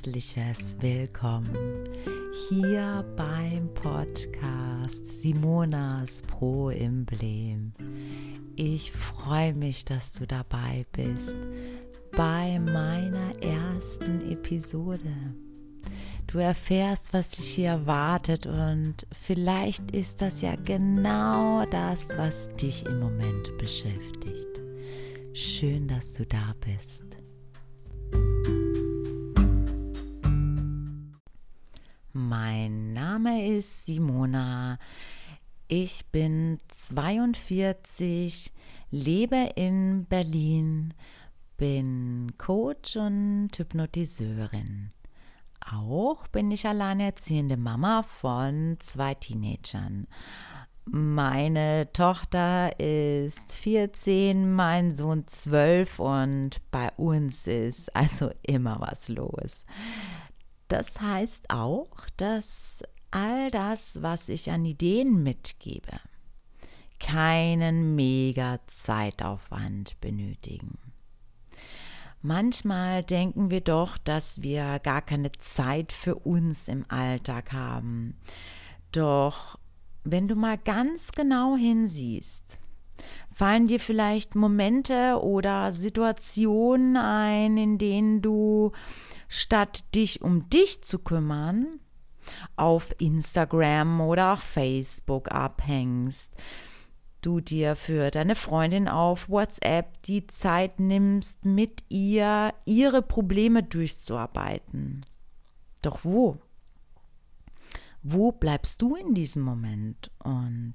herzliches Willkommen hier beim Podcast Simonas Pro Emblem. Ich freue mich, dass du dabei bist bei meiner ersten Episode. Du erfährst, was dich hier erwartet und vielleicht ist das ja genau das, was dich im Moment beschäftigt. Schön, dass du da bist. Mein Name ist Simona. Ich bin 42, lebe in Berlin, bin Coach und Hypnotiseurin. Auch bin ich alleinerziehende Mama von zwei Teenagern. Meine Tochter ist 14, mein Sohn 12 und bei uns ist also immer was los. Das heißt auch, dass all das, was ich an Ideen mitgebe, keinen mega Zeitaufwand benötigen. Manchmal denken wir doch, dass wir gar keine Zeit für uns im Alltag haben. Doch wenn du mal ganz genau hinsiehst, fallen dir vielleicht Momente oder Situationen ein, in denen du statt dich um dich zu kümmern, auf Instagram oder auf Facebook abhängst, du dir für deine Freundin auf WhatsApp die Zeit nimmst, mit ihr ihre Probleme durchzuarbeiten. Doch wo? Wo bleibst du in diesem Moment? Und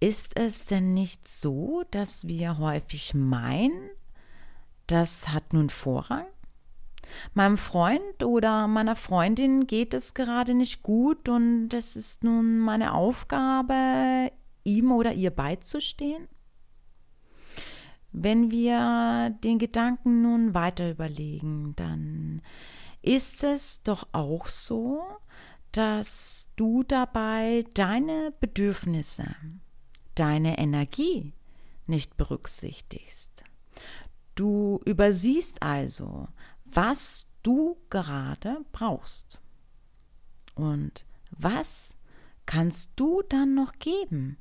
ist es denn nicht so, dass wir häufig meinen, das hat nun Vorrang? Meinem Freund oder meiner Freundin geht es gerade nicht gut und es ist nun meine Aufgabe, ihm oder ihr beizustehen? Wenn wir den Gedanken nun weiter überlegen, dann ist es doch auch so, dass du dabei deine Bedürfnisse, deine Energie nicht berücksichtigst. Du übersiehst also, was du gerade brauchst. Und was kannst du dann noch geben,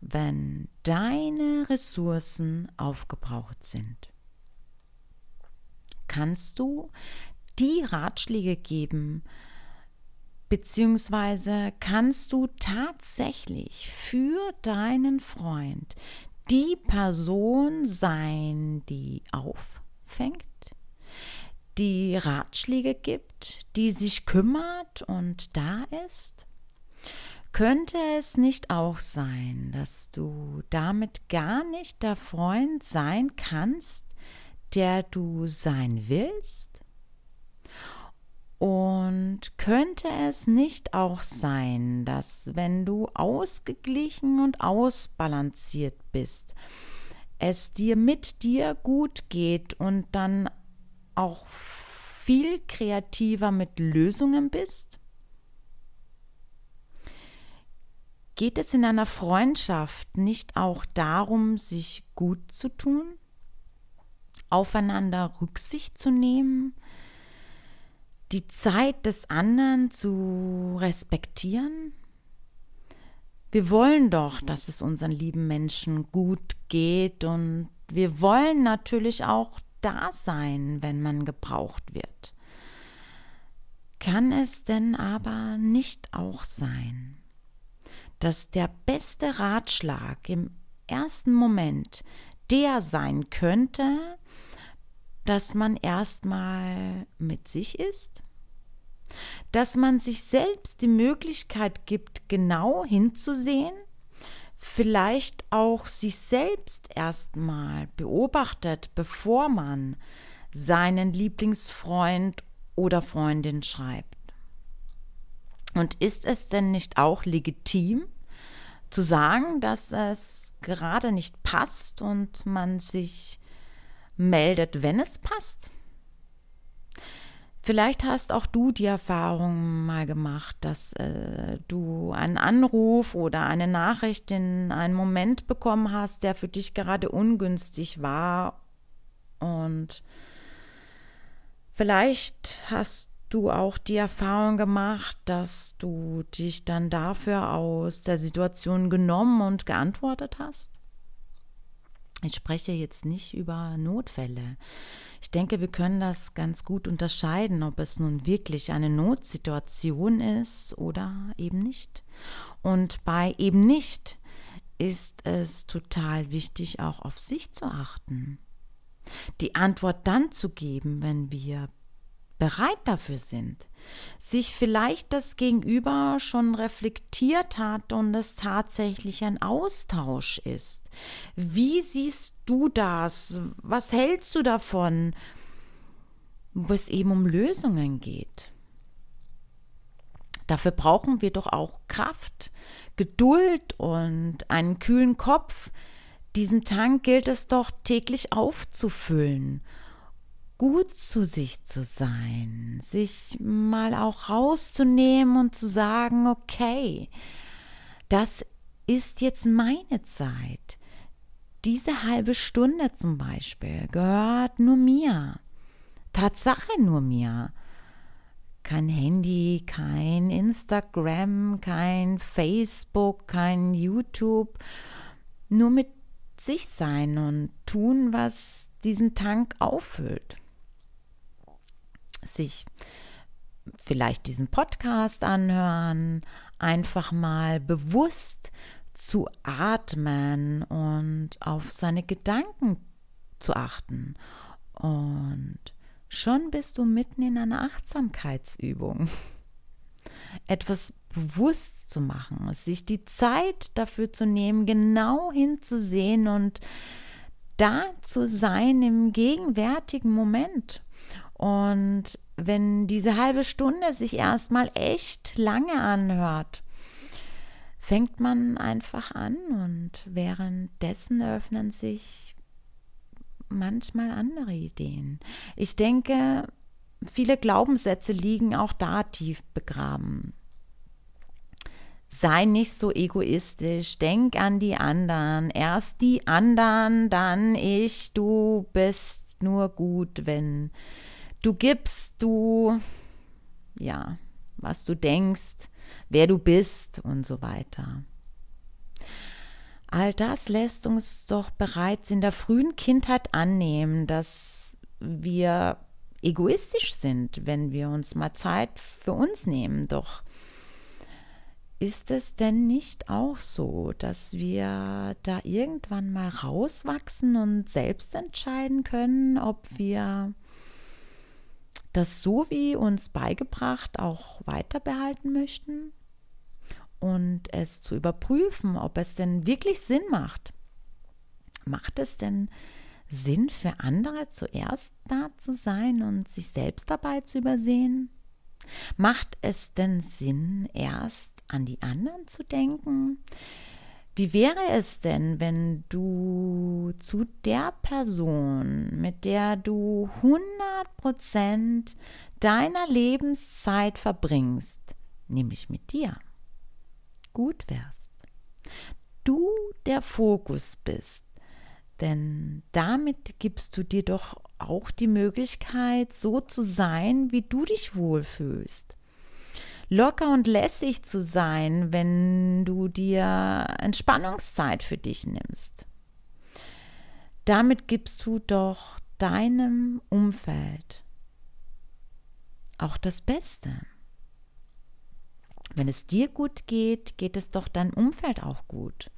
wenn deine Ressourcen aufgebraucht sind? Kannst du die Ratschläge geben, beziehungsweise kannst du tatsächlich für deinen Freund die Person sein, die auffängt, die Ratschläge gibt, die sich kümmert und da ist? Könnte es nicht auch sein, dass du damit gar nicht der Freund sein kannst, der du sein willst? Und könnte es nicht auch sein, dass wenn du ausgeglichen und ausbalanciert bist, es dir mit dir gut geht und dann auch viel kreativer mit Lösungen bist? Geht es in einer Freundschaft nicht auch darum, sich gut zu tun, aufeinander Rücksicht zu nehmen, die Zeit des anderen zu respektieren? Wir wollen doch, dass es unseren lieben Menschen gut geht und wir wollen natürlich auch da sein, wenn man gebraucht wird. Kann es denn aber nicht auch sein, dass der beste Ratschlag im ersten Moment der sein könnte, dass man erstmal mit sich ist? Dass man sich selbst die Möglichkeit gibt, genau hinzusehen vielleicht auch sich selbst erstmal beobachtet, bevor man seinen Lieblingsfreund oder Freundin schreibt. Und ist es denn nicht auch legitim zu sagen, dass es gerade nicht passt und man sich meldet, wenn es passt? Vielleicht hast auch du die Erfahrung mal gemacht, dass äh, du einen Anruf oder eine Nachricht in einen Moment bekommen hast, der für dich gerade ungünstig war. Und vielleicht hast du auch die Erfahrung gemacht, dass du dich dann dafür aus der Situation genommen und geantwortet hast? Ich spreche jetzt nicht über Notfälle. Ich denke, wir können das ganz gut unterscheiden, ob es nun wirklich eine Notsituation ist oder eben nicht. Und bei eben nicht ist es total wichtig, auch auf sich zu achten. Die Antwort dann zu geben, wenn wir bereit dafür sind, sich vielleicht das Gegenüber schon reflektiert hat und es tatsächlich ein Austausch ist. Wie siehst du das? Was hältst du davon? Wo es eben um Lösungen geht. Dafür brauchen wir doch auch Kraft, Geduld und einen kühlen Kopf. Diesen Tank gilt es doch täglich aufzufüllen gut zu sich zu sein, sich mal auch rauszunehmen und zu sagen, okay, das ist jetzt meine Zeit. Diese halbe Stunde zum Beispiel gehört nur mir. Tatsache nur mir. Kein Handy, kein Instagram, kein Facebook, kein YouTube. Nur mit sich sein und tun, was diesen Tank auffüllt sich vielleicht diesen Podcast anhören, einfach mal bewusst zu atmen und auf seine Gedanken zu achten. Und schon bist du mitten in einer Achtsamkeitsübung. Etwas bewusst zu machen, sich die Zeit dafür zu nehmen, genau hinzusehen und da zu sein im gegenwärtigen Moment und wenn diese halbe Stunde sich erstmal echt lange anhört, fängt man einfach an und währenddessen öffnen sich manchmal andere Ideen. Ich denke, viele Glaubenssätze liegen auch da tief begraben. Sei nicht so egoistisch, denk an die anderen. Erst die anderen, dann ich, du bist nur gut, wenn Du gibst, du, ja, was du denkst, wer du bist und so weiter. All das lässt uns doch bereits in der frühen Kindheit annehmen, dass wir egoistisch sind, wenn wir uns mal Zeit für uns nehmen. Doch ist es denn nicht auch so, dass wir da irgendwann mal rauswachsen und selbst entscheiden können, ob wir das so wie uns beigebracht auch weiter behalten möchten und es zu überprüfen, ob es denn wirklich Sinn macht. Macht es denn Sinn für andere zuerst da zu sein und sich selbst dabei zu übersehen? Macht es denn Sinn, erst an die anderen zu denken? Wie wäre es denn, wenn du zu der Person, mit der du 100% deiner Lebenszeit verbringst, nämlich mit dir, gut wärst? Du der Fokus bist, denn damit gibst du dir doch auch die Möglichkeit, so zu sein, wie du dich wohlfühlst locker und lässig zu sein, wenn du dir Entspannungszeit für dich nimmst. Damit gibst du doch deinem Umfeld auch das Beste. Wenn es dir gut geht, geht es doch deinem Umfeld auch gut.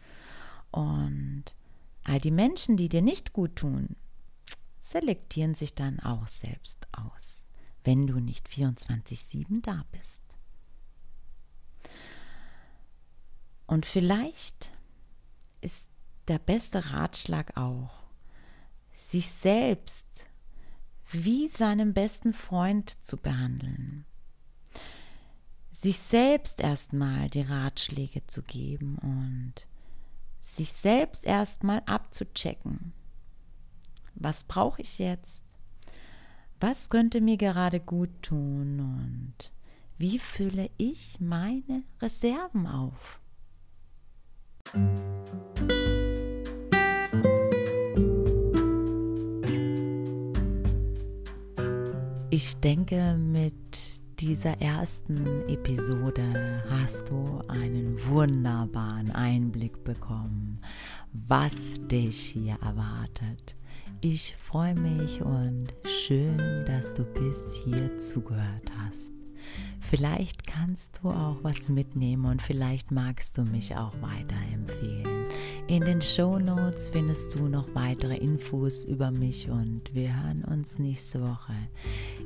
Und all die Menschen, die dir nicht gut tun, selektieren sich dann auch selbst aus, wenn du nicht 24-7 da bist. Und vielleicht ist der beste Ratschlag auch, sich selbst wie seinen besten Freund zu behandeln. Sich selbst erstmal die Ratschläge zu geben und sich selbst erstmal abzuchecken. Was brauche ich jetzt? Was könnte mir gerade gut tun und wie fülle ich meine Reserven auf? Ich denke, mit dieser ersten Episode hast du einen wunderbaren Einblick bekommen, was dich hier erwartet. Ich freue mich und schön, dass du bis hier zugehört hast. Vielleicht kannst du auch was mitnehmen und vielleicht magst du mich auch weiterempfehlen. In den Show Notes findest du noch weitere Infos über mich und wir hören uns nächste Woche.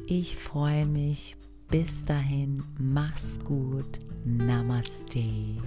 Ich freue mich. Bis dahin, mach's gut. Namaste.